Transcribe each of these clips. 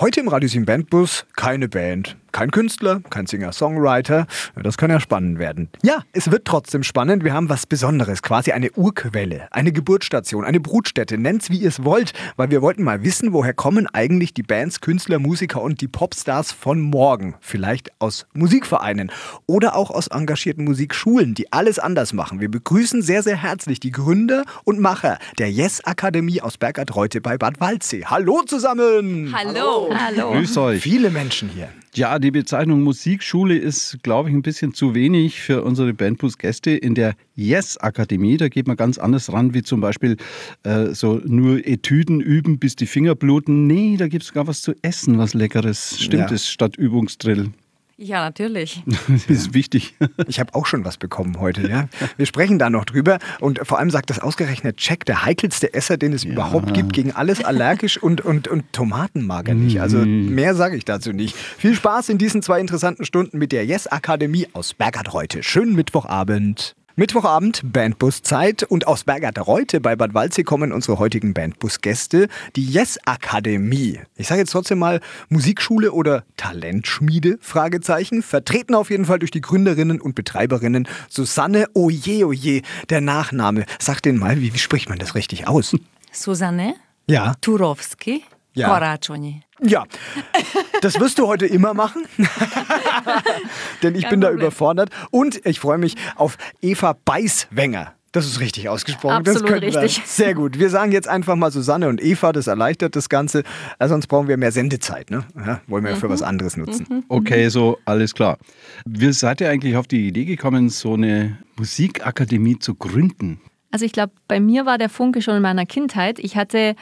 Heute im Radio 7 Bandbus keine Band, kein Künstler, kein Singer-Songwriter. Das kann ja spannend werden. Ja, es wird trotzdem spannend. Wir haben was Besonderes, quasi eine Urquelle, eine Geburtsstation, eine Brutstätte. Nennt's wie ihr es wollt, weil wir wollten mal wissen, woher kommen eigentlich die Bands, Künstler, Musiker und die Popstars von morgen? Vielleicht aus Musikvereinen oder auch aus engagierten Musikschulen, die alles anders machen. Wir begrüßen sehr, sehr herzlich die Gründer und Macher der Yes Akademie aus Bergert Reute bei Bad Waldsee. Hallo zusammen! Hallo! Hallo. Grüß euch. Viele Menschen hier. Ja, die Bezeichnung Musikschule ist, glaube ich, ein bisschen zu wenig für unsere Bandbus-Gäste. In der Yes-Akademie, da geht man ganz anders ran, wie zum Beispiel äh, so nur Etüden üben, bis die Finger bluten. Nee, da gibt es gar was zu essen, was Leckeres. Stimmt Ja. es, statt Übungsdrill. Ja, natürlich. Das ist wichtig. Ich habe auch schon was bekommen heute, ja. Wir sprechen da noch drüber und vor allem sagt das ausgerechnet Jack, der heikelste Esser, den es überhaupt gibt, gegen alles allergisch und, und, und Tomaten mag er nicht. Also mehr sage ich dazu nicht. Viel Spaß in diesen zwei interessanten Stunden mit der Yes Akademie aus Bergert heute. Schönen Mittwochabend. Mittwochabend, Bandbuszeit und aus Bergert Reute bei Bad Waldsee kommen unsere heutigen Bandbus-Gäste, die Yes Akademie. Ich sage jetzt trotzdem mal Musikschule oder Talentschmiede, Fragezeichen, vertreten auf jeden Fall durch die Gründerinnen und Betreiberinnen Susanne Oje Oje, der Nachname. Sag den mal, wie, wie spricht man das richtig aus? Susanne Ja. Turovski, Ja. Koraconi. Ja, das wirst du heute immer machen, denn ich Kein bin da überfordert. Und ich freue mich auf Eva Beißwenger. Das ist richtig ausgesprochen. das Absolut könnten wir. richtig. Sehr gut. Wir sagen jetzt einfach mal Susanne und Eva, das erleichtert das Ganze. Äh, sonst brauchen wir mehr Sendezeit. Ne? Ja, wollen wir ja für Mhm. was anderes nutzen. Okay, so, alles klar. Wie seid ihr eigentlich auf die Idee gekommen, so eine Musikakademie zu gründen? Also ich glaube, bei mir war der Funke schon in meiner Kindheit. Ich hatte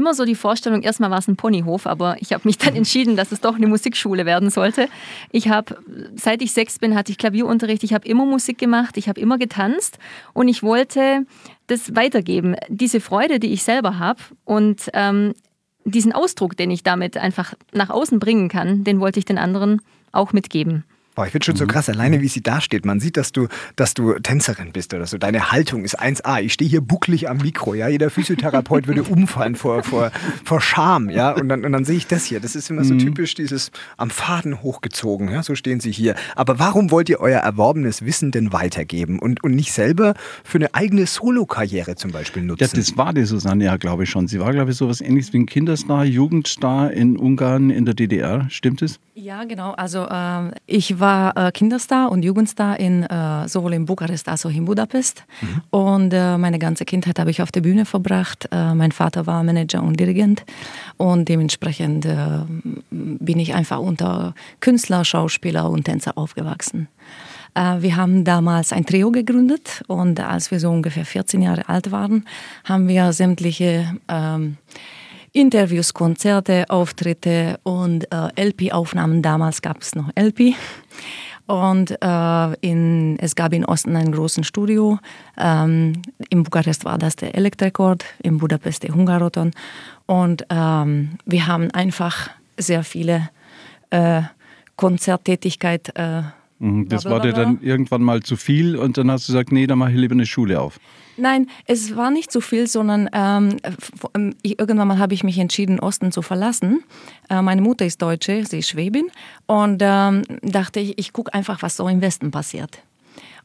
immer so die Vorstellung, erstmal war es ein Ponyhof, aber ich habe mich dann entschieden, dass es doch eine Musikschule werden sollte. Ich habe, seit ich sechs bin, hatte ich Klavierunterricht, ich habe immer Musik gemacht, ich habe immer getanzt und ich wollte das weitergeben. Diese Freude, die ich selber habe und ähm, diesen Ausdruck, den ich damit einfach nach außen bringen kann, den wollte ich den anderen auch mitgeben. Boah, ich finde schon so krass, alleine wie sie da steht. Man sieht, dass du, dass du Tänzerin bist oder so. Deine Haltung ist 1A. Ich stehe hier bucklig am Mikro, ja. Jeder Physiotherapeut würde umfallen vor, vor, vor Scham, ja. Und dann, und dann sehe ich das hier. Das ist immer so typisch dieses am Faden hochgezogen, ja. So stehen sie hier. Aber warum wollt ihr euer erworbenes Wissen denn weitergeben und, und nicht selber für eine eigene Solokarriere zum Beispiel nutzen? Ja, das war die Susanne ja, glaube ich, schon. Sie war, glaube ich, so was ähnliches wie ein Kinderstar, Jugendstar in Ungarn, in der DDR. Stimmt es? Ja, genau. Also ähm, ich war äh, Kinderstar und Jugendstar in, äh, sowohl in Bukarest als auch in Budapest. Und äh, meine ganze Kindheit habe ich auf der Bühne verbracht. Äh, mein Vater war Manager und Dirigent. Und dementsprechend äh, bin ich einfach unter Künstler, Schauspieler und Tänzer aufgewachsen. Äh, Wir haben damals ein Trio gegründet und als wir so ungefähr 14 Jahre alt waren, haben wir sämtliche ähm, Interviews, Konzerte, Auftritte und äh, LP-Aufnahmen. Damals gab es noch LP. Und äh, in, es gab in Osten ein großes Studio. Ähm, in Bukarest war das der Elektrekord, in Budapest der Hungaroton. Und ähm, wir haben einfach sehr viele äh, Konzerttätigkeit. Äh, Das war dir dann irgendwann mal zu viel und dann hast du gesagt, nee, dann mache ich lieber eine Schule auf. Nein, es war nicht so viel, sondern ähm, ähm, irgendwann mal habe ich mich entschieden, Osten zu verlassen. Äh, meine Mutter ist Deutsche, sie ist Schwäbin und ähm, dachte ich, ich gucke einfach, was so im Westen passiert.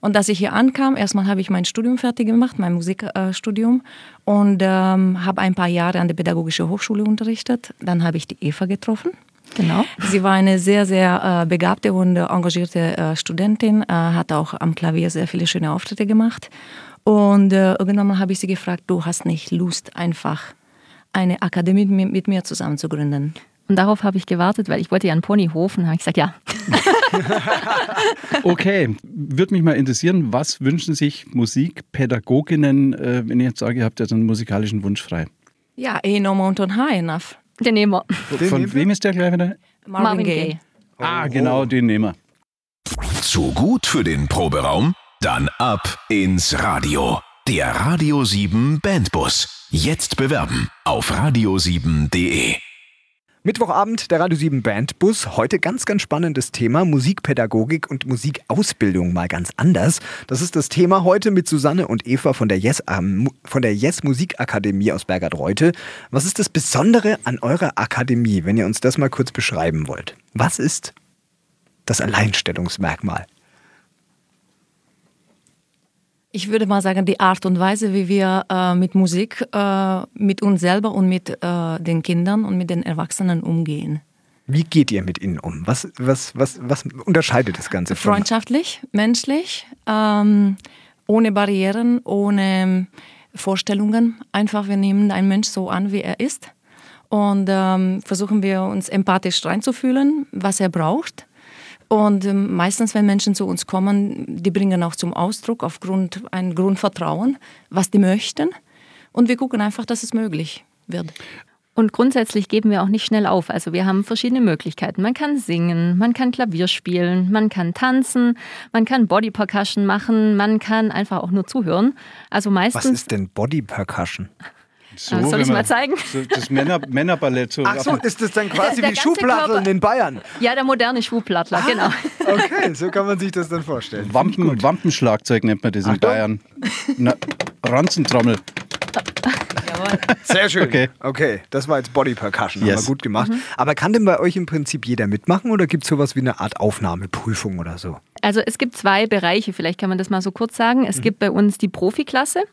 Und als ich hier ankam, erstmal habe ich mein Studium fertig gemacht, mein Musikstudium, und ähm, habe ein paar Jahre an der Pädagogischen Hochschule unterrichtet. Dann habe ich die Eva getroffen. Genau. Sie war eine sehr, sehr äh, begabte und äh, engagierte äh, Studentin, äh, hat auch am Klavier sehr viele schöne Auftritte gemacht. Und äh, irgendwann mal habe ich sie gefragt, du hast nicht Lust, einfach eine Akademie mit mir, mit mir zusammen zu gründen. Und darauf habe ich gewartet, weil ich wollte ja einen Ponyhof und habe ich gesagt, ja. Okay, würde mich mal interessieren, was wünschen sich Musikpädagoginnen, äh, wenn ihr jetzt sage, ihr habt jetzt einen musikalischen Wunsch frei? Ja, eh no mountain high enough. Den nehmen wir. Den Von nehmen wir? wem ist der gleich wieder? Marvin Gaye. Ah, genau, den nehmen wir. Zu gut für den Proberaum? Dann ab ins Radio. Der Radio 7 Bandbus. Jetzt bewerben auf radio7.de. Mittwochabend, der Radio 7 Bandbus. Heute ganz, ganz spannendes Thema. Musikpädagogik und Musikausbildung mal ganz anders. Das ist das Thema heute mit Susanne und Eva von der Yes, ähm, von der yes Musikakademie aus Bergert-Reute. Was ist das Besondere an eurer Akademie, wenn ihr uns das mal kurz beschreiben wollt? Was ist das Alleinstellungsmerkmal? Ich würde mal sagen, die Art und Weise, wie wir äh, mit Musik, äh, mit uns selber und mit äh, den Kindern und mit den Erwachsenen umgehen. Wie geht ihr mit ihnen um? Was, was, was, was unterscheidet das Ganze? Von? Freundschaftlich, menschlich, ähm, ohne Barrieren, ohne Vorstellungen. Einfach, wir nehmen einen Mensch so an, wie er ist und ähm, versuchen wir uns empathisch reinzufühlen, was er braucht und ähm, meistens, wenn Menschen zu uns kommen, die bringen auch zum Ausdruck aufgrund ein Grundvertrauen, was die möchten. Und wir gucken einfach, dass es möglich wird. Und grundsätzlich geben wir auch nicht schnell auf. Also wir haben verschiedene Möglichkeiten. Man kann singen, man kann Klavier spielen, man kann tanzen, man kann Body Percussion machen, man kann einfach auch nur zuhören. Also meistens. Was ist denn Body Percussion? So, Soll ich mal zeigen? So das Männer, Männerballett. So Ach so, ist das dann quasi der, der wie Schuhplatteln in Bayern? Ja, der moderne Schuhplattler, ah, genau. Okay, so kann man sich das dann vorstellen. Wampen, Wampenschlagzeug nennt man das in Achtung. Bayern. Na, Ranzentrommel. Sehr schön. Okay. okay, das war jetzt Body Percussion, yes. haben wir gut gemacht. Mhm. Aber kann denn bei euch im Prinzip jeder mitmachen oder gibt es sowas wie eine Art Aufnahmeprüfung oder so? Also es gibt zwei Bereiche, vielleicht kann man das mal so kurz sagen. Es mhm. gibt bei uns die Profiklasse.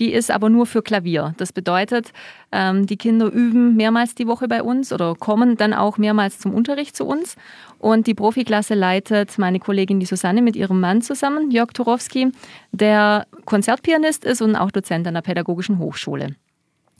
Die ist aber nur für Klavier. Das bedeutet, ähm, die Kinder üben mehrmals die Woche bei uns oder kommen dann auch mehrmals zum Unterricht zu uns. Und die Profiklasse leitet meine Kollegin die Susanne mit ihrem Mann zusammen, Jörg Turowski, der Konzertpianist ist und auch Dozent an der Pädagogischen Hochschule.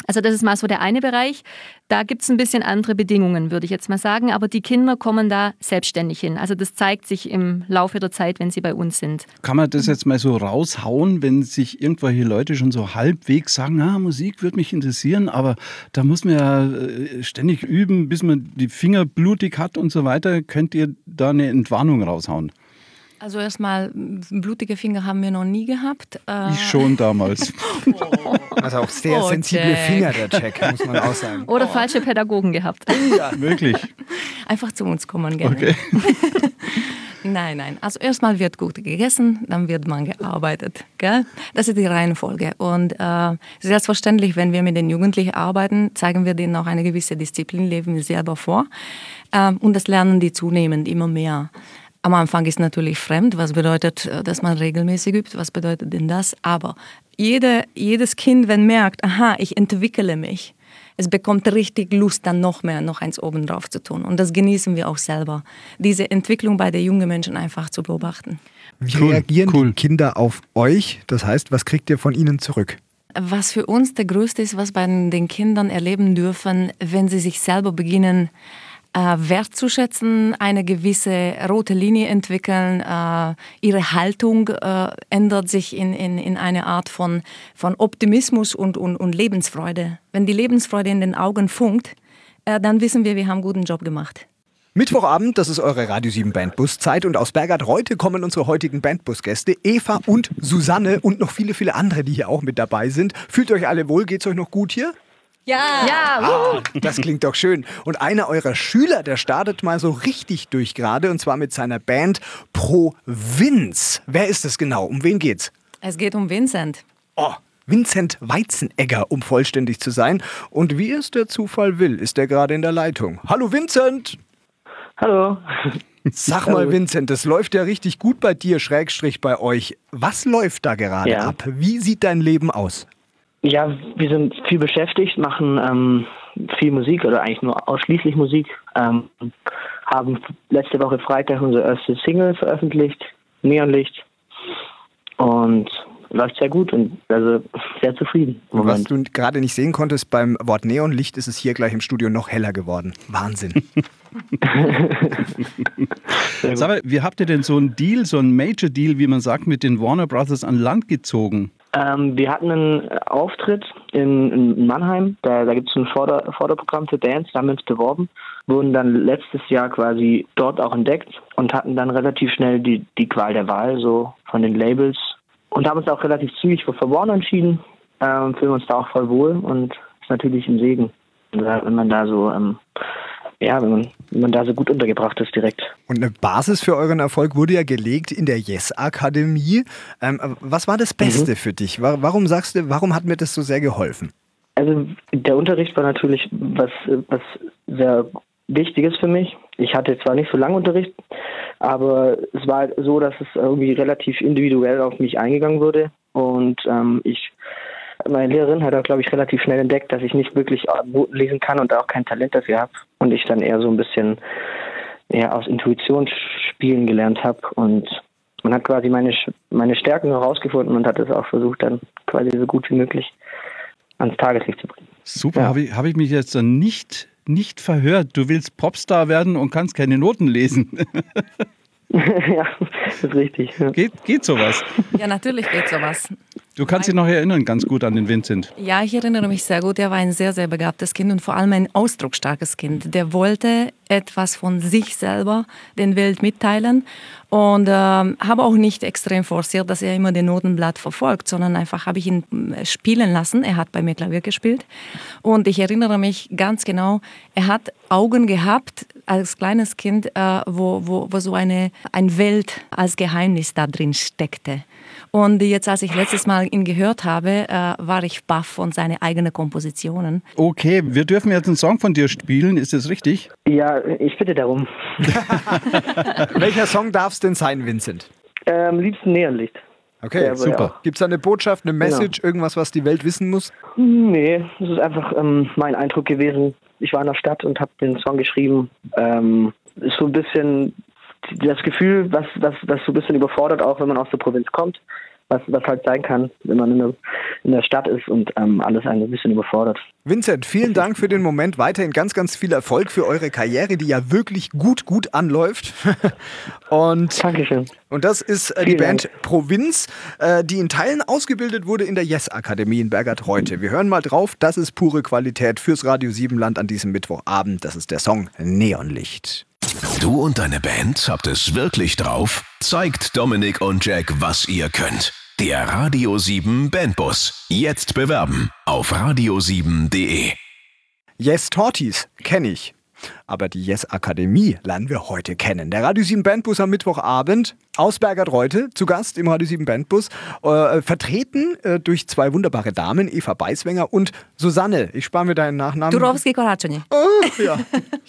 Also das ist mal so der eine Bereich. Da gibt es ein bisschen andere Bedingungen, würde ich jetzt mal sagen. Aber die Kinder kommen da selbstständig hin. Also das zeigt sich im Laufe der Zeit, wenn sie bei uns sind. Kann man das jetzt mal so raushauen, wenn sich irgendwelche Leute schon so halbwegs sagen, ah, Musik würde mich interessieren, aber da muss man ja äh, ständig üben, bis man die Finger blutig hat und so weiter. Könnt ihr da eine Entwarnung raushauen? Also erstmal, blutige Finger haben wir noch nie gehabt. Äh ich schon damals. oh. Also auch sehr oh, sensible Jack. Finger, der Jack, muss man auch sagen. Oder oh. falsche Pädagogen gehabt. Ja, möglich. Einfach zu uns kommen gerne. Okay. nein, nein. Also erstmal wird gut gegessen, dann wird man gearbeitet. Gell? Das ist die Reihenfolge. Und äh, selbstverständlich, wenn wir mit den Jugendlichen arbeiten, zeigen wir denen auch eine gewisse Disziplin, leben wir selber vor. Äh, und das lernen die zunehmend immer mehr. Am Anfang ist natürlich fremd, was bedeutet, äh, dass man regelmäßig übt, was bedeutet denn das? Aber jede, jedes Kind, wenn merkt, aha, ich entwickle mich, es bekommt richtig Lust, dann noch mehr, noch eins oben drauf zu tun. Und das genießen wir auch selber, diese Entwicklung bei den jungen Menschen einfach zu beobachten. Wie cool, reagieren cool. die Kinder auf euch? Das heißt, was kriegt ihr von ihnen zurück? Was für uns der größte ist, was bei den Kindern erleben dürfen, wenn sie sich selber beginnen, äh, wertzuschätzen, eine gewisse rote Linie entwickeln. Äh, ihre Haltung äh, ändert sich in, in, in eine Art von, von Optimismus und, und, und Lebensfreude. Wenn die Lebensfreude in den Augen funkt, äh, dann wissen wir, wir haben einen guten Job gemacht. Mittwochabend, das ist eure Radio 7 Bandbuszeit und aus Bergard heute kommen unsere heutigen Bandbus-Gäste Eva und Susanne und noch viele, viele andere, die hier auch mit dabei sind. Fühlt euch alle wohl? Geht's euch noch gut hier? Ja. ja. Ah, das klingt doch schön. Und einer eurer Schüler, der startet mal so richtig durch gerade und zwar mit seiner Band Provinz. Wer ist es genau? Um wen geht's? Es geht um Vincent. Oh, Vincent Weizenegger, um vollständig zu sein. Und wie es der Zufall will, ist er gerade in der Leitung. Hallo Vincent! Hallo. Sag mal, Vincent, das läuft ja richtig gut bei dir, Schrägstrich bei euch. Was läuft da gerade ja. ab? Wie sieht dein Leben aus? Ja, wir sind viel beschäftigt, machen ähm, viel Musik oder eigentlich nur ausschließlich Musik. Ähm, haben letzte Woche Freitag unsere erste Single veröffentlicht, Neonlicht. Und läuft sehr gut und also sehr zufrieden. Was du gerade nicht sehen konntest, beim Wort Neonlicht ist es hier gleich im Studio noch heller geworden. Wahnsinn. Sag mal, wie habt ihr denn so einen Deal, so einen Major Deal, wie man sagt, mit den Warner Brothers an Land gezogen? Ähm, wir hatten einen Auftritt in, in Mannheim. Da, da gibt es ein Vorder Vorderprogramm für Bands, da haben wir uns beworben, wurden dann letztes Jahr quasi dort auch entdeckt und hatten dann relativ schnell die, die Qual der Wahl so von den Labels und haben uns auch relativ zügig für Warner entschieden. Ähm, fühlen uns da auch voll wohl und ist natürlich ein Segen, wenn man da so ähm, ja, wenn man, man da so gut untergebracht ist direkt. Und eine Basis für euren Erfolg wurde ja gelegt in der Yes-Akademie. Ähm, was war das Beste mhm. für dich? Warum sagst du, warum hat mir das so sehr geholfen? Also der Unterricht war natürlich was, was sehr Wichtiges für mich. Ich hatte zwar nicht so lange Unterricht, aber es war so, dass es irgendwie relativ individuell auf mich eingegangen wurde. Und ähm, ich, meine Lehrerin hat auch, glaube ich, relativ schnell entdeckt, dass ich nicht wirklich Noten lesen kann und auch kein Talent dafür habe. Und ich dann eher so ein bisschen eher aus Intuition spielen gelernt habe. Und man hat quasi meine, meine Stärken herausgefunden und hat es auch versucht, dann quasi so gut wie möglich ans Tageslicht zu bringen. Super, ja. habe ich, hab ich mich jetzt dann nicht nicht verhört. Du willst Popstar werden und kannst keine Noten lesen. ja, das ist richtig. Ja. Geht, geht sowas? Ja, natürlich geht sowas. Du kannst dich noch erinnern, ganz gut an den Vincent. Ja, ich erinnere mich sehr gut. Er war ein sehr, sehr begabtes Kind und vor allem ein ausdrucksstarkes Kind. Der wollte etwas von sich selber den Welt mitteilen und äh, habe auch nicht extrem forciert, dass er immer den Notenblatt verfolgt, sondern einfach habe ich ihn äh, spielen lassen. Er hat bei mir Klavier gespielt und ich erinnere mich ganz genau, er hat Augen gehabt als kleines Kind, äh, wo, wo, wo so eine, eine Welt als Geheimnis da drin steckte. Und jetzt, als ich letztes Mal ihn gehört habe, äh, war ich baff von seinen eigenen Kompositionen. Okay, wir dürfen jetzt einen Song von dir spielen, ist das richtig? Ja, ich bitte darum. Welcher Song darf es denn sein, Vincent? Am liebsten Neonlicht. Okay, ja, super. Gibt es da eine Botschaft, eine Message, genau. irgendwas, was die Welt wissen muss? Nee, es ist einfach ähm, mein Eindruck gewesen. Ich war in der Stadt und habe den Song geschrieben. Ähm, ist so ein bisschen das Gefühl, was, was, was so ein bisschen überfordert, auch wenn man aus der Provinz kommt, was, was halt sein kann, wenn man in der, in der Stadt ist und ähm, alles ein bisschen überfordert. Vincent, vielen Dank für den Moment. Weiterhin ganz, ganz viel Erfolg für eure Karriere, die ja wirklich gut, gut anläuft. und, Dankeschön. Und das ist äh, die Band Dank. Provinz, äh, die in Teilen ausgebildet wurde in der Yes-Akademie in Bergert heute. Wir hören mal drauf. Das ist pure Qualität fürs Radio Siebenland an diesem Mittwochabend. Das ist der Song Neonlicht. Du und deine Band habt es wirklich drauf? Zeigt Dominik und Jack, was ihr könnt. Der Radio 7 Bandbus. Jetzt bewerben auf radio7.de. Yes Tortis kenne ich. Aber die Yes Akademie lernen wir heute kennen. Der Radio 7 Bandbus am Mittwochabend aus Bergert-Reute, zu Gast im Radio 7 Bandbus, äh, vertreten äh, durch zwei wunderbare Damen, Eva Beiswenger und Susanne. Ich spare mir deinen Nachnamen. Durowski Koraceni. Oh, ja.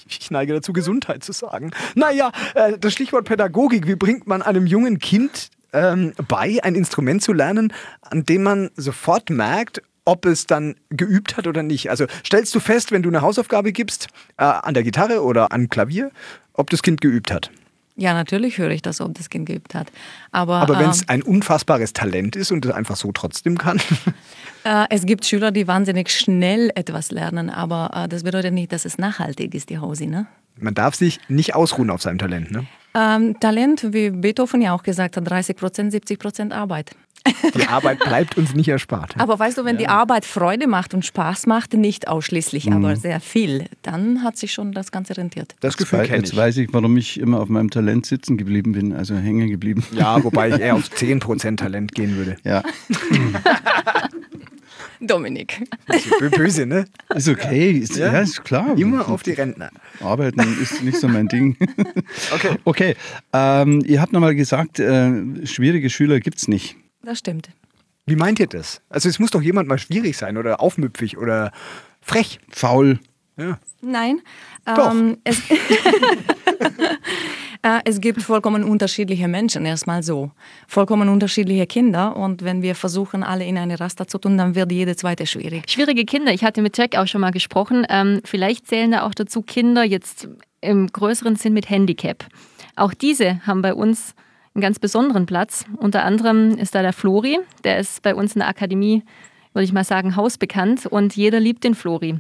Ich neige dazu, Gesundheit zu sagen. Naja, äh, das Stichwort Pädagogik. Wie bringt man einem jungen Kind ähm, bei, ein Instrument zu lernen, an dem man sofort merkt, ob es dann geübt hat oder nicht. Also stellst du fest, wenn du eine Hausaufgabe gibst, äh, an der Gitarre oder an Klavier, ob das Kind geübt hat? Ja, natürlich höre ich das, ob das Kind geübt hat. Aber, Aber wenn es ähm, ein unfassbares Talent ist und es einfach so trotzdem kann? Äh, es gibt Schüler, die wahnsinnig schnell etwas lernen, aber äh, das bedeutet nicht, dass es nachhaltig ist, die Hausi, ne? Man darf sich nicht ausruhen auf seinem Talent, ne? Ähm, Talent, wie Beethoven ja auch gesagt hat, 30 Prozent, 70 Prozent Arbeit. Die Arbeit bleibt uns nicht erspart. Aber weißt du, wenn ja. die Arbeit Freude macht und Spaß macht, nicht ausschließlich, mhm. aber sehr viel, dann hat sich schon das Ganze rentiert. Das Gefühl kenne ich. Jetzt weiß ich, warum ich immer auf meinem Talent sitzen geblieben bin, also hängen geblieben. Ja, wobei ich eher auf 10% Talent gehen würde. Ja. Dominik. Böse, ne? Ist okay, ist, ja. ja, ist klar. Immer auf die Rentner. Arbeiten ist nicht so mein Ding. Okay. Okay, ähm, ihr habt nochmal gesagt, äh, schwierige Schüler gibt es nicht. Das stimmt. Wie meint ihr das? Also es muss doch jemand mal schwierig sein oder aufmüpfig oder frech. Faul. Ja. Nein. Doch. Ähm, es, äh, es, gibt vollkommen unterschiedliche Menschen, erstmal so. Vollkommen unterschiedliche Kinder. Und wenn wir versuchen, alle in eine Raster zu tun, dann wird jede zweite schwierig. Schwierige Kinder. Ich hatte mit Jack auch schon mal gesprochen. Ähm, vielleicht zählen da auch dazu Kinder jetzt im größeren Sinn mit Handicap. Auch diese haben bei uns einen ganz besonderen Platz. Unter anderem ist da der Flori, der ist bei uns in der Akademie, würde ich mal sagen, hausbekannt und jeder liebt den Flori.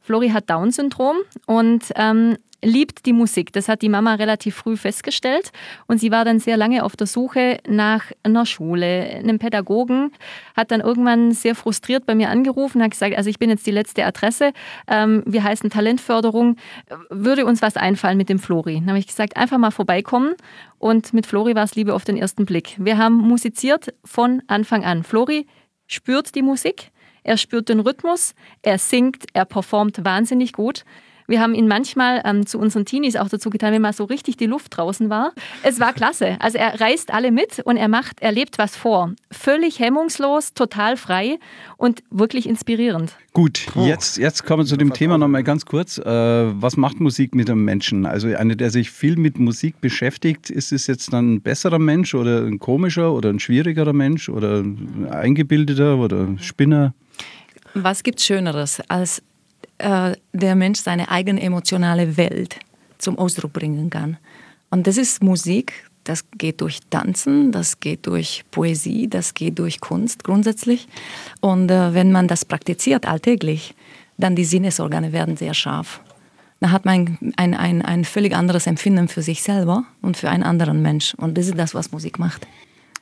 Flori hat Down-Syndrom und ähm, liebt die Musik. Das hat die Mama relativ früh festgestellt und sie war dann sehr lange auf der Suche nach einer Schule, einem Pädagogen, hat dann irgendwann sehr frustriert bei mir angerufen, hat gesagt, also ich bin jetzt die letzte Adresse, ähm, wir heißen Talentförderung, würde uns was einfallen mit dem Flori. Dann habe ich gesagt, einfach mal vorbeikommen und mit Flori war es Liebe auf den ersten Blick. Wir haben musiziert von Anfang an. Flori spürt die Musik, er spürt den Rhythmus, er singt, er performt wahnsinnig gut. Wir haben ihn manchmal ähm, zu unseren Teenies auch dazu getan, wenn mal so richtig die Luft draußen war. Es war klasse. Also er reißt alle mit und er macht, er lebt was vor. Völlig hemmungslos, total frei und wirklich inspirierend. Gut, jetzt, jetzt kommen wir zu dem Thema nochmal ganz kurz. Äh, was macht Musik mit einem Menschen? Also einer, der sich viel mit Musik beschäftigt, ist es jetzt dann ein besserer Mensch oder ein komischer oder ein schwierigerer Mensch oder ein eingebildeter oder Spinner? Was gibt Schöneres, als äh, der Mensch seine eigene emotionale Welt zum Ausdruck bringen kann? Und das ist Musik, das geht durch Tanzen, das geht durch Poesie, das geht durch Kunst grundsätzlich. Und äh, wenn man das praktiziert alltäglich, dann die Sinnesorgane werden sehr scharf. Da hat man ein, ein, ein völlig anderes Empfinden für sich selber und für einen anderen Mensch. Und das ist das, was Musik macht.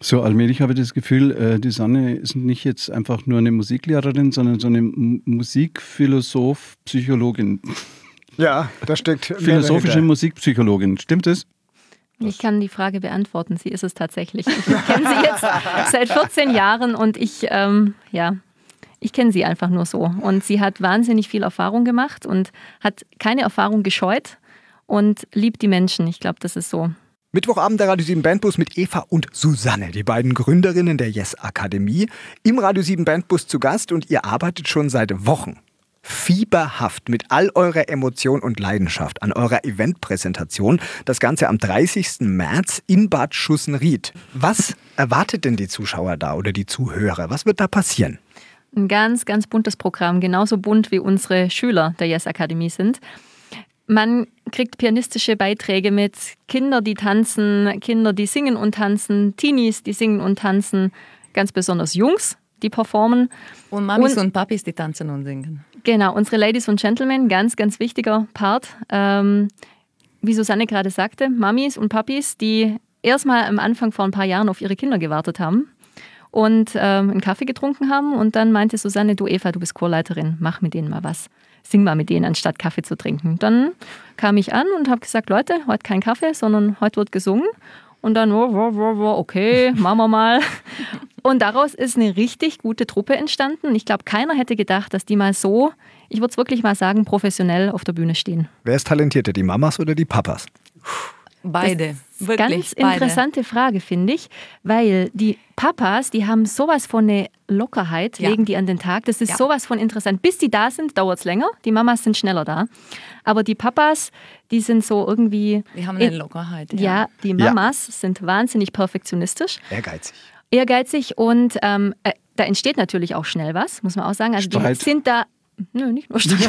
So allmählich habe ich das Gefühl, äh, die Sanne ist nicht jetzt einfach nur eine Musiklehrerin, sondern so eine Musikphilosoph, Psychologin. Ja, da steckt. Philosophische Musikpsychologin. Stimmt es? Ich kann die Frage beantworten. Sie ist es tatsächlich. Ich kenne sie jetzt seit 14 Jahren und ich, ähm, ja, ich kenne sie einfach nur so. Und sie hat wahnsinnig viel Erfahrung gemacht und hat keine Erfahrung gescheut und liebt die Menschen. Ich glaube, das ist so. Mittwochabend der Radio 7 Bandbus mit Eva und Susanne, die beiden Gründerinnen der Yes Akademie, im Radio 7 Bandbus zu Gast und ihr arbeitet schon seit Wochen fieberhaft mit all eurer Emotion und Leidenschaft an eurer Eventpräsentation. Das Ganze am 30. März in Bad Schussenried. Was erwartet denn die Zuschauer da oder die Zuhörer? Was wird da passieren? Ein ganz, ganz buntes Programm, genauso bunt wie unsere Schüler der Yes Akademie sind. Man kriegt pianistische Beiträge mit Kinder, die tanzen, Kinder, die singen und tanzen, Teenies, die singen und tanzen, ganz besonders Jungs, die performen. Und Mamis und, und Papis, die tanzen und singen. Genau, unsere Ladies und Gentlemen, ganz, ganz wichtiger Part. Ähm, wie Susanne gerade sagte, Mamis und Papis, die erstmal am Anfang vor ein paar Jahren auf ihre Kinder gewartet haben und ähm, einen Kaffee getrunken haben. Und dann meinte Susanne, du Eva, du bist Chorleiterin, mach mit denen mal was. Sing mal mit denen, anstatt Kaffee zu trinken. Dann kam ich an und habe gesagt, Leute, heute kein Kaffee, sondern heute wird gesungen. Und dann, okay, machen wir mal. Und daraus ist eine richtig gute Truppe entstanden. Ich glaube, keiner hätte gedacht, dass die mal so, ich würde es wirklich mal sagen, professionell auf der Bühne stehen. Wer ist talentierter, die Mamas oder die Papas? Beide. Wirklich, ganz interessante beide. Frage, finde ich, weil die Papas, die haben sowas von eine Lockerheit, ja. legen die an den Tag. Das ist ja. sowas von interessant. Bis die da sind, dauert es länger. Die Mamas sind schneller da. Aber die Papas, die sind so irgendwie. Die haben eine Lockerheit. Ja, ja die Mamas sind wahnsinnig perfektionistisch. Ehrgeizig. Ehrgeizig und ähm, äh, da entsteht natürlich auch schnell was, muss man auch sagen. Also Streit. die sind da Nö, nicht nur Stress.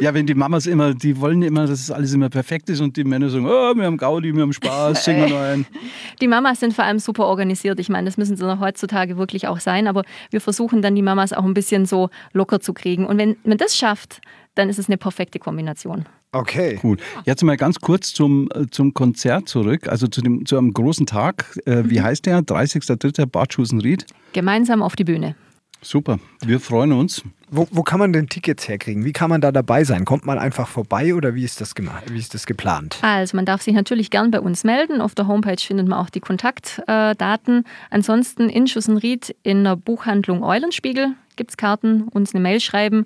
ja, wenn die Mamas immer, die wollen immer, dass alles immer perfekt ist und die Männer sagen, oh, wir haben Gaudi, wir haben Spaß, singen wir ein. Die Mamas sind vor allem super organisiert. Ich meine, das müssen sie noch heutzutage wirklich auch sein, aber wir versuchen dann die Mamas auch ein bisschen so locker zu kriegen. Und wenn man das schafft, dann ist es eine perfekte Kombination. Okay. Cool. Jetzt mal ganz kurz zum, äh, zum Konzert zurück, also zu, dem, zu einem großen Tag. Äh, wie mhm. heißt der? 30.03. Bad Schusenried? Gemeinsam auf die Bühne. Super, wir freuen uns. Wo, wo, kann man denn Tickets herkriegen? Wie kann man da dabei sein? Kommt man einfach vorbei oder wie ist das, wie ist das geplant? Also man darf sich natürlich gern bei uns melden. Auf der Homepage findet man auch die Kontaktdaten. Ansonsten in Schussenried in der Buchhandlung Eulenspiegel gibt es Karten, uns eine Mail schreiben.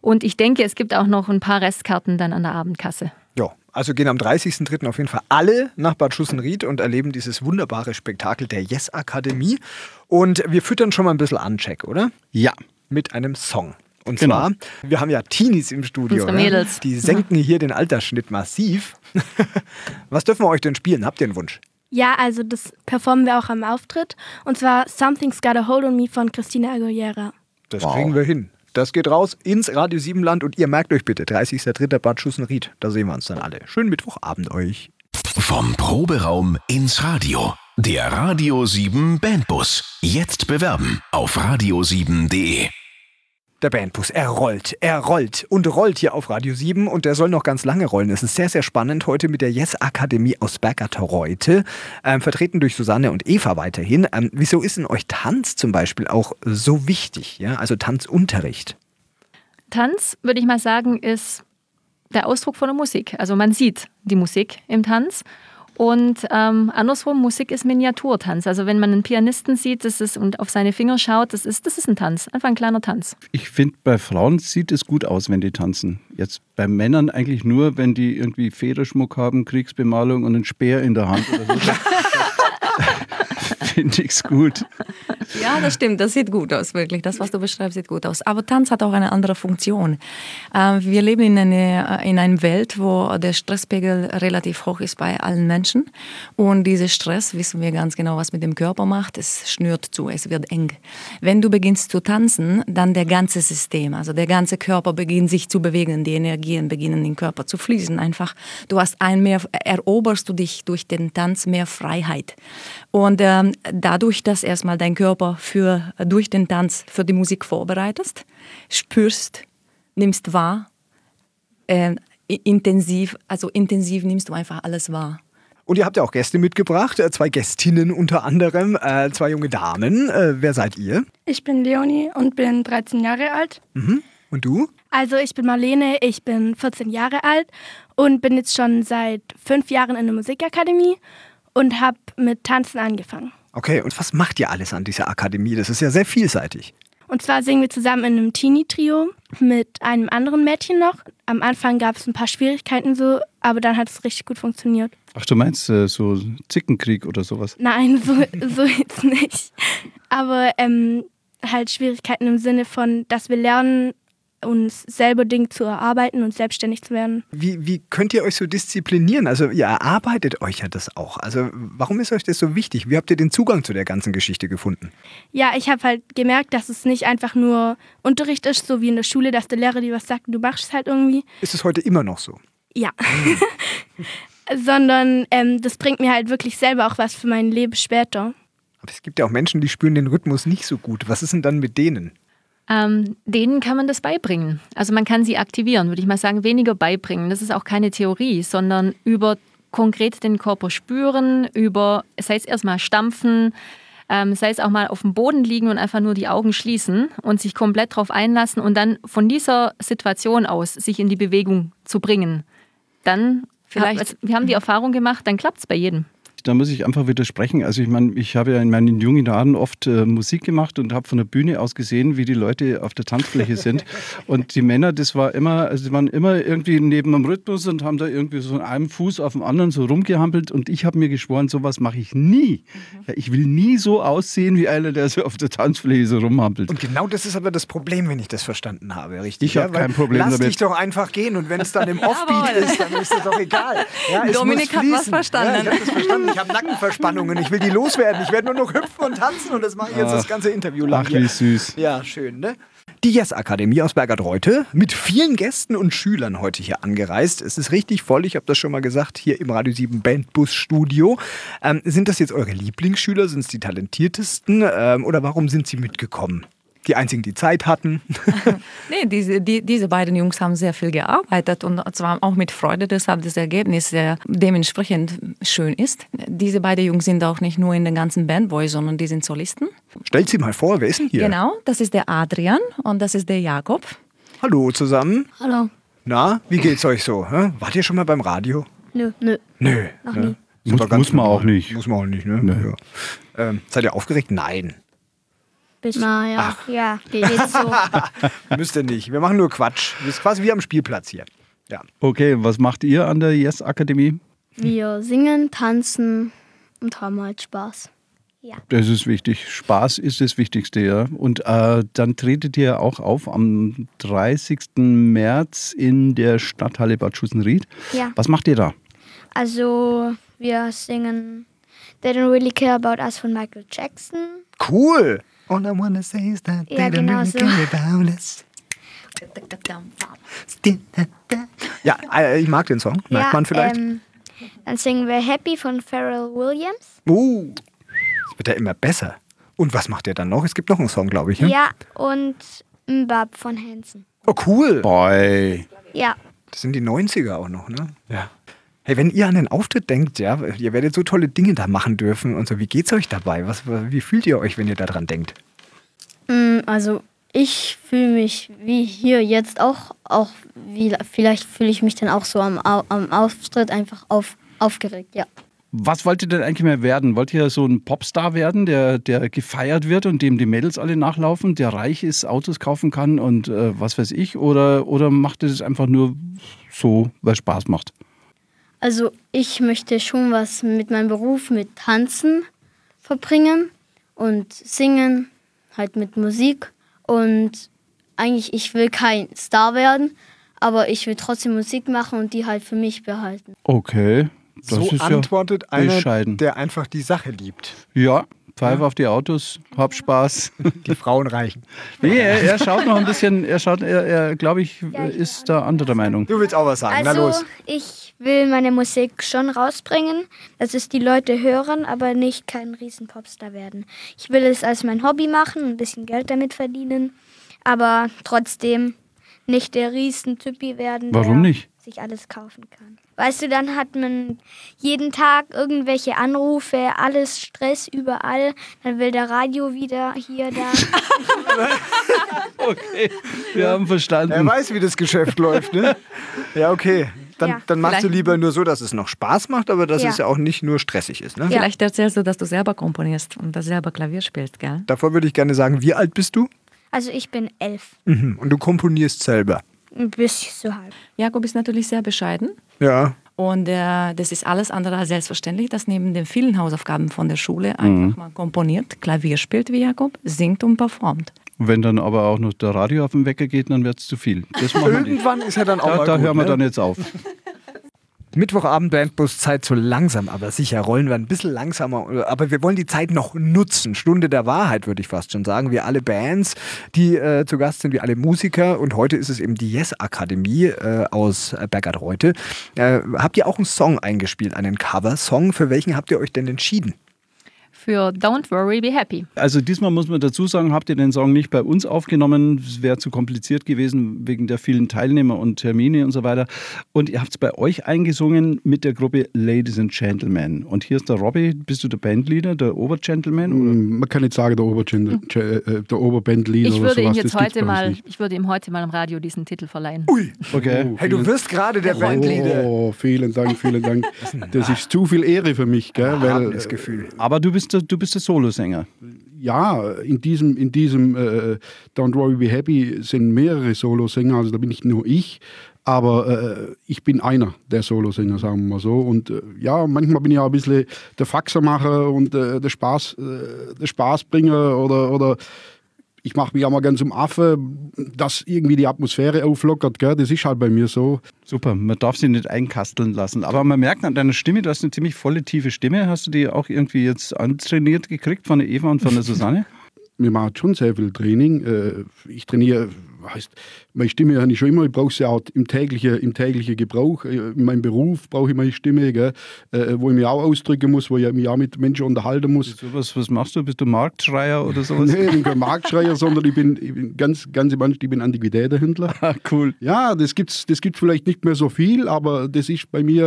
Und ich denke, es gibt auch noch ein paar Restkarten dann an der Abendkasse. Also gehen am 30.03. auf jeden Fall alle nach Bad Schussenried und erleben dieses wunderbare Spektakel der Yes Akademie. Und wir füttern schon mal ein bisschen an, Check, oder? Ja. Mit einem Song. Und genau. zwar, wir haben ja Teenies im Studio. Unsere Mädels. Die senken hier den Altersschnitt massiv. Was dürfen wir euch denn spielen? Habt ihr einen Wunsch? Ja, also das performen wir auch am Auftritt. Und zwar Something's Got a Hold on Me von Christina Aguilera. Das wow. kriegen wir hin. Das geht raus ins Radio 7 Land und ihr merkt euch bitte, 30.03. Bad Schussenried. Da sehen wir uns dann alle. Schönen Mittwochabend euch. Vom Proberaum ins Radio. Der Radio 7 Bandbus. Jetzt bewerben auf radio7.de. Der Bandbus, er rollt, er rollt und rollt hier auf Radio 7 und der soll noch ganz lange rollen. Es ist sehr, sehr spannend heute mit der Yes Akademie aus Bergertereute, ähm, vertreten durch Susanne und Eva weiterhin. Ähm, wieso ist denn euch Tanz zum Beispiel auch so wichtig? Ja? Also Tanzunterricht. Tanz, würde ich mal sagen, ist der Ausdruck von der Musik. Also man sieht die Musik im Tanz Und ähm, andersrum, Musik ist Miniaturtanz. Also wenn man einen Pianisten sieht das ist, und auf seine Finger schaut, das ist, das ist ein Tanz, einfach ein kleiner Tanz. Ich finde, bei Frauen sieht es gut aus, wenn die tanzen. Jetzt bei Männern eigentlich nur, wenn die irgendwie Federschmuck haben, Kriegsbemalung und einen Speer in der Hand oder so. finde ich es gut. Ja, das stimmt. Das sieht gut aus, wirklich. Das, was du beschreibst, sieht gut aus. Aber Tanz hat auch eine andere Funktion. Ähm, wir leben in, eine, in einer Welt, wo der Stresspegel relativ hoch ist bei allen Menschen. Und dieser Stress, wissen wir ganz genau, was mit dem Körper macht. Es schnürt zu, es wird eng. Wenn du beginnst zu tanzen, dann der ganze System, also der ganze Körper beginnt sich zu bewegen. Die Energien beginnen im Körper zu fließen. Einfach, du hast ein mehr, eroberst du dich durch den Tanz mehr Freiheit. Und ähm, dadurch, dass erstmal dein Körper für, durch den Tanz für die Musik vorbereitest, spürst, nimmst wahr, äh, intensiv, also intensiv nimmst du einfach alles wahr. Und ihr habt ja auch Gäste mitgebracht, äh, zwei Gästinnen unter anderem, äh, zwei junge Damen. Äh, wer seid ihr? Ich bin Leonie und bin 13 Jahre alt. Mhm. Und du? Also ich bin Marlene, ich bin 14 Jahre alt und bin jetzt schon seit fünf Jahren in der Musikakademie und habe mit Tanzen angefangen. Okay, und was macht ihr alles an dieser Akademie? Das ist ja sehr vielseitig. Und zwar singen wir zusammen in einem Teenie-Trio mit einem anderen Mädchen noch. Am Anfang gab es ein paar Schwierigkeiten so, aber dann hat es richtig gut funktioniert. Ach, du meinst äh, so Zickenkrieg oder sowas? Nein, so, so jetzt nicht. Aber ähm, halt Schwierigkeiten im Sinne von, dass wir lernen, uns selber Dinge zu erarbeiten und selbstständig zu werden. Wie, wie könnt ihr euch so disziplinieren? Also ihr erarbeitet euch ja das auch. Also warum ist euch das so wichtig? Wie habt ihr den Zugang zu der ganzen Geschichte gefunden? Ja, ich habe halt gemerkt, dass es nicht einfach nur Unterricht ist, so wie in der Schule, dass der Lehrer dir was sagt und du machst es halt irgendwie. Ist es heute immer noch so? Ja. Sondern ähm, das bringt mir halt wirklich selber auch was für mein Leben später. Aber es gibt ja auch Menschen, die spüren den Rhythmus nicht so gut. Was ist denn dann mit denen? Ähm, denen kann man das beibringen. Also man kann sie aktivieren, würde ich mal sagen, weniger beibringen. Das ist auch keine Theorie, sondern über konkret den Körper spüren, über, sei es erstmal stampfen, ähm, sei es auch mal auf dem Boden liegen und einfach nur die Augen schließen und sich komplett darauf einlassen und dann von dieser Situation aus sich in die Bewegung zu bringen. Dann, vielleicht, also wir haben die Erfahrung gemacht, dann klappt es bei jedem da muss ich einfach widersprechen. Also ich meine, ich habe ja in meinen jungen Jahren oft äh, Musik gemacht und habe von der Bühne aus gesehen, wie die Leute auf der Tanzfläche sind. Und die Männer, das war immer, also die waren immer irgendwie neben dem Rhythmus und haben da irgendwie so an einem Fuß auf dem anderen so rumgehampelt. Und ich habe mir geschworen, sowas mache ich nie. Mhm. Ja, ich will nie so aussehen wie einer, der so auf der Tanzfläche so rumhampelt. Und genau das ist aber das Problem, wenn ich das verstanden habe, richtig? Ich habe kein Problem lass damit. Lass dich doch einfach gehen und wenn es dann im Offbeat ist, dann ist es doch egal. Ja, Dominik hat was verstanden. Ja, ich habe das verstanden ich habe Nackenverspannungen, ich will die loswerden. Ich werde nur noch hüpfen und tanzen und das mache ich jetzt das ganze Interview lang. Ach, wie süß. Ja, schön, ne? Die Yes Akademie aus Bergert-Reute mit vielen Gästen und Schülern heute hier angereist. Es ist richtig voll, ich habe das schon mal gesagt, hier im Radio 7 Bandbus Studio. Ähm, sind das jetzt eure Lieblingsschüler? Sind es die talentiertesten? Ähm, oder warum sind sie mitgekommen? Die einzigen, die Zeit hatten. nee, diese, die, diese beiden Jungs haben sehr viel gearbeitet und zwar auch mit Freude, deshalb das Ergebnis sehr dementsprechend schön ist. Diese beiden Jungs sind auch nicht nur in den ganzen Bandboy, sondern die sind Solisten. Stellt sie mal vor, wer ist denn hier? Genau, das ist der Adrian und das ist der Jakob. Hallo zusammen. Hallo. Na, wie geht's euch so? Hä? Wart ihr schon mal beim Radio? Nö. Nö. Nö. Noch nie. Muss, muss man auch nicht. Muss man auch nicht, ne? Nee. Ja. Ähm, seid ihr aufgeregt? Nein. Bisschen. Na ja, Ach. ja, geht so. Müsst ihr nicht. Wir machen nur Quatsch. Das ist quasi wie am Spielplatz hier. Ja. Okay, was macht ihr an der Yes Akademie? Wir singen, tanzen und haben halt Spaß. Ja. Das ist wichtig. Spaß ist das Wichtigste, ja. Und äh, dann tretet ihr auch auf am 30. März in der Stadthalle Bad Schussenried. Ja. Was macht ihr da? Also, wir singen They Don't Really Care About Us von Michael Jackson. Cool! All I wanna say is that ja, they don't genau really so. care about us. Ja, äh, ich mag den Song. Merkt ja, man vielleicht? Ähm, dann singen wir Happy von Pharrell Williams. Uh, das wird ja immer besser. Und was macht ihr dann noch? Es gibt noch einen Song, glaube ich. Ne? Ja, und Mbab von Hansen. Oh, cool. Boy. Ja. Das sind die 90er auch noch, ne? Ja. Hey, wenn ihr an den Auftritt denkt, ja, ihr werdet so tolle Dinge da machen dürfen und so, wie geht's euch dabei? Was, wie fühlt ihr euch, wenn ihr daran denkt? Also ich fühle mich wie hier jetzt auch, auch wie, vielleicht fühle ich mich dann auch so am, am Auftritt einfach auf, aufgeregt, ja. Was wollt ihr denn eigentlich mehr werden? Wollt ihr so ein Popstar werden, der, der gefeiert wird und dem die Mädels alle nachlaufen, der reich ist, Autos kaufen kann und äh, was weiß ich? Oder, oder macht ihr das einfach nur so, weil es Spaß macht? Also ich möchte schon was mit meinem Beruf, mit Tanzen verbringen und singen, halt mit Musik. Und eigentlich, ich will kein Star werden, aber ich will trotzdem Musik machen und die halt für mich behalten. Okay. Das so ist antwortet ja einer, der einfach die Sache liebt. Ja, Pfeife auf die Autos, hab Spaß. Die Frauen reichen. Nee, er, er schaut noch ein bisschen, er schaut, er, er glaube ich, ist da anderer Meinung. Du willst auch was sagen, na Also, los. ich will meine Musik schon rausbringen, dass es die Leute hören, aber nicht kein riesen Popstar werden. Ich will es als mein Hobby machen, ein bisschen Geld damit verdienen, aber trotzdem nicht der Riesentypi werden, Warum der nicht? Sich alles kaufen kann. Weißt du, dann hat man jeden Tag irgendwelche Anrufe, alles Stress überall. Dann will der Radio wieder hier, da. Okay, wir haben Er verstanden. weiß, wie das Geschäft läuft, ne? Ja, okay. Dann, Ja. dann machst du lieber nur so, dass es noch Spaß macht, aber dass Ja. es ja auch nicht nur stressig ist. Ne? Ja. Vielleicht erzählst du, dass du selber komponierst und das selber Klavier spielst, gell? Davor würde ich gerne sagen, wie alt bist du? Also ich bin elf. Mhm. Und du komponierst selber. Ein bisschen so halb. Jakob ist natürlich sehr bescheiden. Ja. Und äh, das ist alles andere als selbstverständlich, dass neben den vielen Hausaufgaben von der Schule einfach mal komponiert, Klavier spielt wie Jakob, singt und performt. Wenn dann aber auch noch der Radio auf den Wecker geht, dann wird es zu viel. Irgendwann ist ja dann auch Da, mal da gut, hören wir ne? dann jetzt auf. Mittwochabend Bandbus Zeit so langsam, aber sicher rollen wir ein bisschen langsamer, aber wir wollen die Zeit noch nutzen. Stunde der Wahrheit würde ich fast schon sagen. Wir alle Bands, die äh, zu Gast sind, wir alle Musiker und heute ist es eben die Yes Akademie äh, aus äh, Bergert-Reute. Äh, habt ihr auch einen Song eingespielt, einen Cover-Song? Für welchen habt ihr euch denn entschieden? Für Don't Worry, Be Happy. Also diesmal muss man dazu sagen, habt ihr den Song nicht bei uns aufgenommen. Es wäre zu kompliziert gewesen wegen der vielen Teilnehmer und Termine und so weiter. Und ihr habt es bei euch eingesungen mit der Gruppe Ladies and Gentlemen. Und hier ist der Robbie. Bist du der Bandleader, der Obergentleman? Oder? Man kann nicht sagen, der, Obergender, äh, der Oberbandleader Ich oder würde ihm sowas, jetzt das heute mal, ich würde ihm heute mal im Radio diesen Titel verleihen. Ui, Okay. hey, du wirst gerade der Bandleader. Oh, vielen Dank, vielen Dank. Das ist zu viel Ehre für mich, gell? Weil, das Gefühl. Aber du bist der, du bist der Solosänger. ja, in diesem, in diesem äh, Don't Worry Be Happy sind mehrere Solosänger, also da bin nicht nur ich, aber äh, ich bin einer der Solosänger, sagen wir mal so. Und äh, ja, manchmal bin ich auch ein bisschen der Faxermacher und äh, der, Spaß, äh, der Spaßbringer oder, oder ich mache mich auch mal ganz zum Affe, dass irgendwie die Atmosphäre auflockert, gell? das ist halt bei mir so. Super, man darf sie nicht einkasteln lassen. Aber man merkt an deiner Stimme, du hast eine ziemlich volle, tiefe Stimme. Hast du die auch irgendwie jetzt antrainiert gekriegt von der Eva und von der Susanne? mir macht schon sehr viel Training. Äh, Ich trainiere, heißt, meine Stimme habe ich schon immer, ich brauche sie auch im täglichen, im täglichen Gebrauch. Äh, In meinem Beruf brauche ich meine Stimme, gell, äh, wo ich mich auch ausdrücken muss, wo ich mich auch mit Menschen unterhalten muss. So, was, was machst du? Bist du Marktschreier oder sowas? Nee, ich bin kein Marktschreier, sondern ich bin, ich bin ganz, ganz im Ernst, ich bin Antiquitätenhändler. Ah, cool. Ja, das gibt's, das gibt's vielleicht nicht mehr so viel, aber das ist bei mir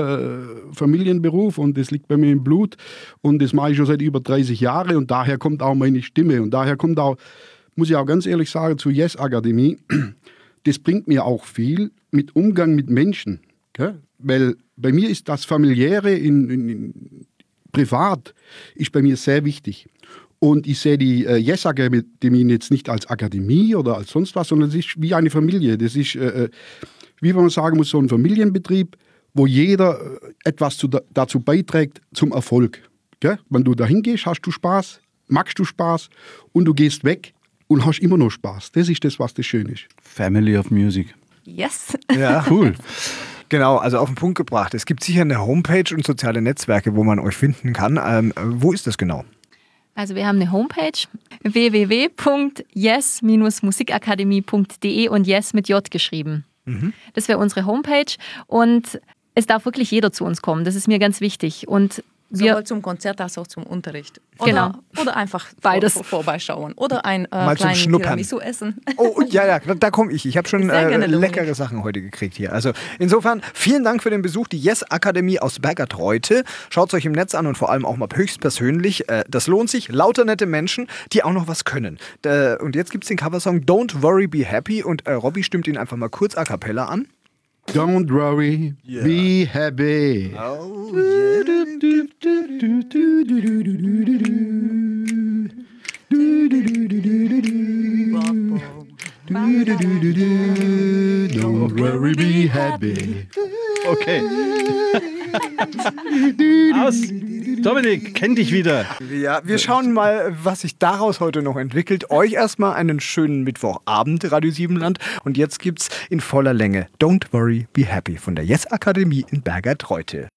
äh, Familienberuf und das liegt bei mir im Blut und das mache ich schon seit über 30 Jahren und daher kommt auch meine Stimme und daher kommt auch, muss ich auch ganz ehrlich sagen, zur Yes Akademie, das bringt mir auch viel mit Umgang mit Menschen, gell? weil bei mir ist das familiäre in, in, in privat ist bei mir sehr wichtig. Und ich sehe die äh, Yes Akademie jetzt nicht als Akademie oder als sonst was, sondern es ist wie eine Familie. Das ist, äh, wie man sagen muss, so ein Familienbetrieb, wo jeder äh, etwas zu, dazu beiträgt zum Erfolg. Gell? Wenn du dahin gehst, hast du Spaß, magst du Spaß und du gehst weg und hast immer noch Spaß. Das ist das, was das schön ist. Family of Music. Yes. Ja. Cool. Genau, also auf den Punkt gebracht. Es gibt sicher eine Homepage und soziale Netzwerke, wo man euch finden kann. Ähm, wo ist das genau? Also wir haben eine Homepage www.yes-musikakademie.de und yes mit J geschrieben. Das wäre unsere Homepage und es darf wirklich jeder zu uns kommen. Das ist mir ganz wichtig. Und wir, Sowohl zum Konzert als auch zum Unterricht. Oder, Genau. Oder einfach Beides. Vor, vor, vorbeischauen. Oder ein äh, Mal kleinen Schnuppern. Tiramisu essen. Oh, und ja, ja, da, da komme ich. Ich habe schon äh, leckere Sachen heute gekriegt hier. Also insofern, vielen Dank für den Besuch. Die Yes Akademie aus Bergert-Reute. Schaut es euch im Netz an und vor allem auch mal höchstpersönlich. Äh, das lohnt sich. Lauter nette Menschen, die auch noch was können. Äh, und jetzt gibt es den Coversong Don't Worry, Be Happy. Und äh, Robbie stimmt ihn einfach mal kurz a cappella an. Don't worry, be happy. Oh, Don't worry, be happy. Okay. Aus. Dominik, kenn dich wieder. Ja, wir schauen mal, was sich daraus heute noch entwickelt. Euch erstmal einen schönen Mittwochabend, Radio Siebenland. Und jetzt gibt's in voller Länge Don't Worry, Be Happy von der Yes Akademie in Berger Treute.